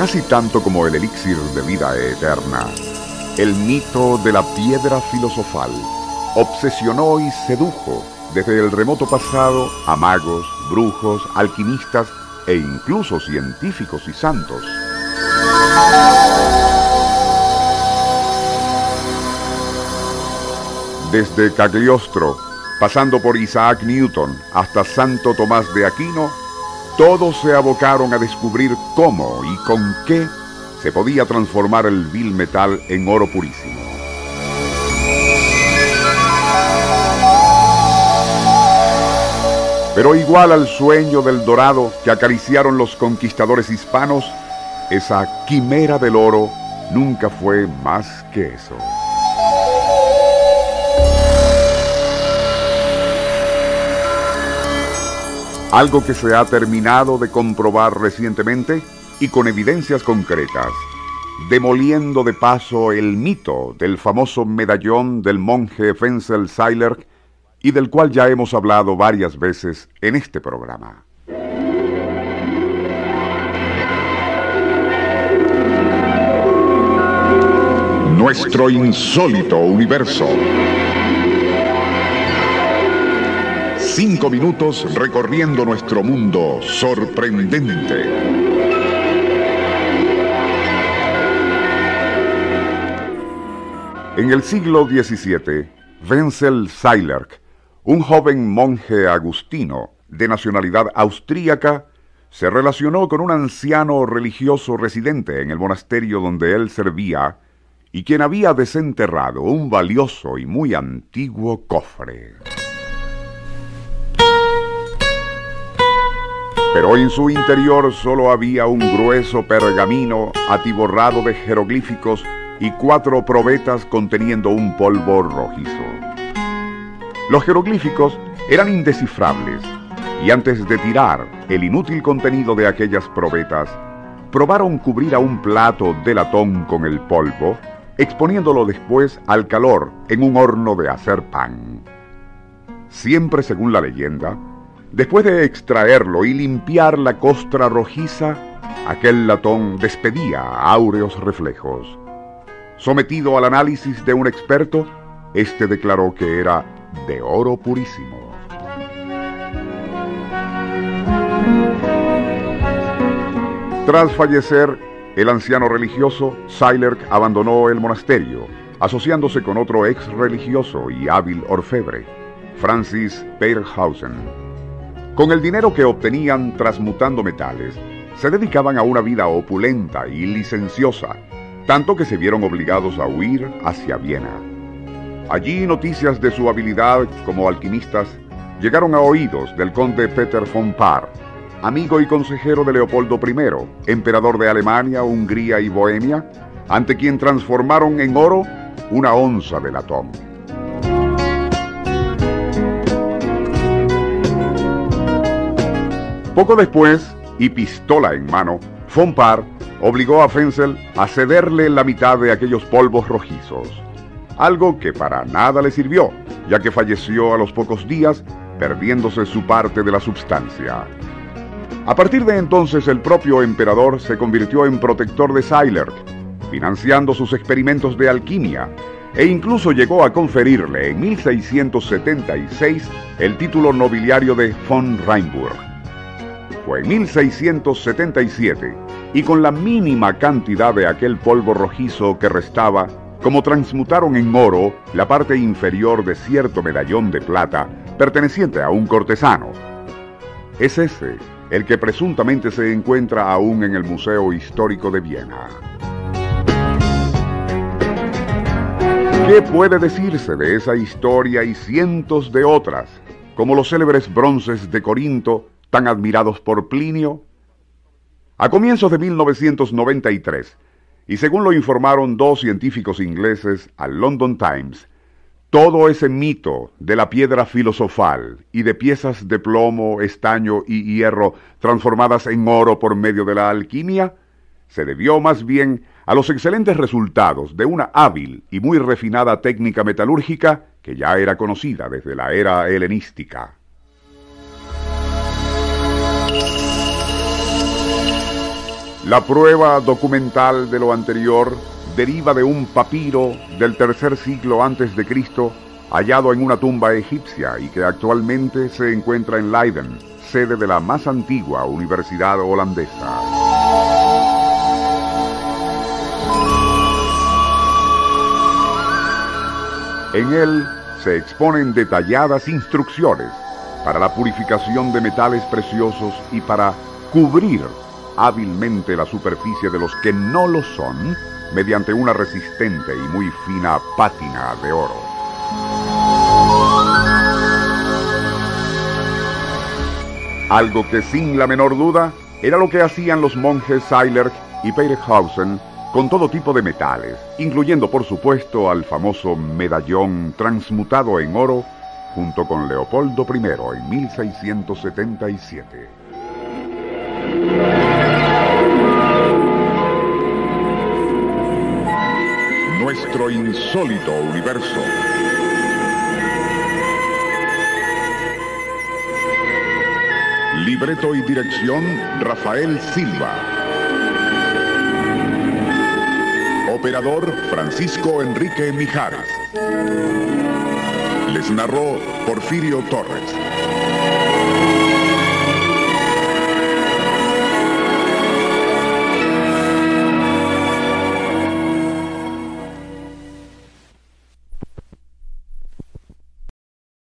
Casi tanto como el elixir de vida eterna, el mito de la piedra filosofal obsesionó y sedujo desde el remoto pasado a magos, brujos, alquimistas e incluso científicos y santos. Desde Cagliostro, pasando por Isaac Newton hasta Santo Tomás de Aquino, todos se abocaron a descubrir cómo y con qué se podía transformar el vil metal en oro purísimo. Pero igual al sueño del dorado que acariciaron los conquistadores hispanos, esa quimera del oro nunca fue más que eso. Algo que se ha terminado de comprobar recientemente y con evidencias concretas, demoliendo de paso el mito del famoso medallón del monje Fensel Seiler y del cual ya hemos hablado varias veces en este programa. Nuestro insólito universo. Cinco minutos recorriendo nuestro mundo sorprendente. En el siglo XVII, Wenzel Seilerk, un joven monje agustino de nacionalidad austríaca, se relacionó con un anciano religioso residente en el monasterio donde él servía y quien había desenterrado un valioso y muy antiguo cofre. Pero en su interior solo había un grueso pergamino atiborrado de jeroglíficos y cuatro probetas conteniendo un polvo rojizo. Los jeroglíficos eran indescifrables y antes de tirar el inútil contenido de aquellas probetas, probaron cubrir a un plato de latón con el polvo, exponiéndolo después al calor en un horno de hacer pan. Siempre según la leyenda, Después de extraerlo y limpiar la costra rojiza, aquel latón despedía áureos reflejos. Sometido al análisis de un experto, este declaró que era de oro purísimo. Tras fallecer, el anciano religioso, Seilerk abandonó el monasterio, asociándose con otro ex religioso y hábil orfebre, Francis Peirhausen. Con el dinero que obtenían transmutando metales, se dedicaban a una vida opulenta y licenciosa, tanto que se vieron obligados a huir hacia Viena. Allí noticias de su habilidad como alquimistas llegaron a oídos del conde Peter von Paar, amigo y consejero de Leopoldo I, emperador de Alemania, Hungría y Bohemia, ante quien transformaron en oro una onza de latón. Poco después, y pistola en mano, von Paar obligó a Fensel a cederle la mitad de aquellos polvos rojizos, algo que para nada le sirvió, ya que falleció a los pocos días, perdiéndose su parte de la substancia. A partir de entonces el propio emperador se convirtió en protector de Seiler, financiando sus experimentos de alquimia, e incluso llegó a conferirle en 1676 el título nobiliario de von En 1677 y con la mínima cantidad de aquel polvo rojizo que restaba, como transmutaron en oro la parte inferior de cierto medallón de plata perteneciente a un cortesano. Es ese el que presuntamente se encuentra aún en el Museo Histórico de Viena. ¿Qué puede decirse de esa historia y cientos de otras, como los célebres bronces de Corinto, tan admirados por Plinio? A comienzos de 1993, y según lo informaron dos científicos ingleses al London Times, todo ese mito de la piedra filosofal y de piezas de plomo, estaño y hierro transformadas en oro por medio de la alquimia se debió más bien a los excelentes resultados de una hábil y muy refinada técnica metalúrgica que ya era conocida desde la era helenística. La prueba documental de lo anterior deriva de un papiro del tercer siglo antes de Cristo hallado en una tumba egipcia y que actualmente se encuentra en Leiden, sede de la más antigua universidad holandesa. En él se exponen detalladas instrucciones para la purificación de metales preciosos y para cubrir hábilmente la superficie de los que no lo son mediante una resistente y muy fina pátina de oro. Algo que sin la menor duda era lo que hacían los monjes Seiler y Peirhausen con todo tipo de metales, incluyendo por supuesto al famoso medallón transmutado en oro junto con Leopoldo I en 1677. Insólito universo. Libreto y dirección Rafael Silva. Operador Francisco Enrique Mijares. Les narró Porfirio Torres.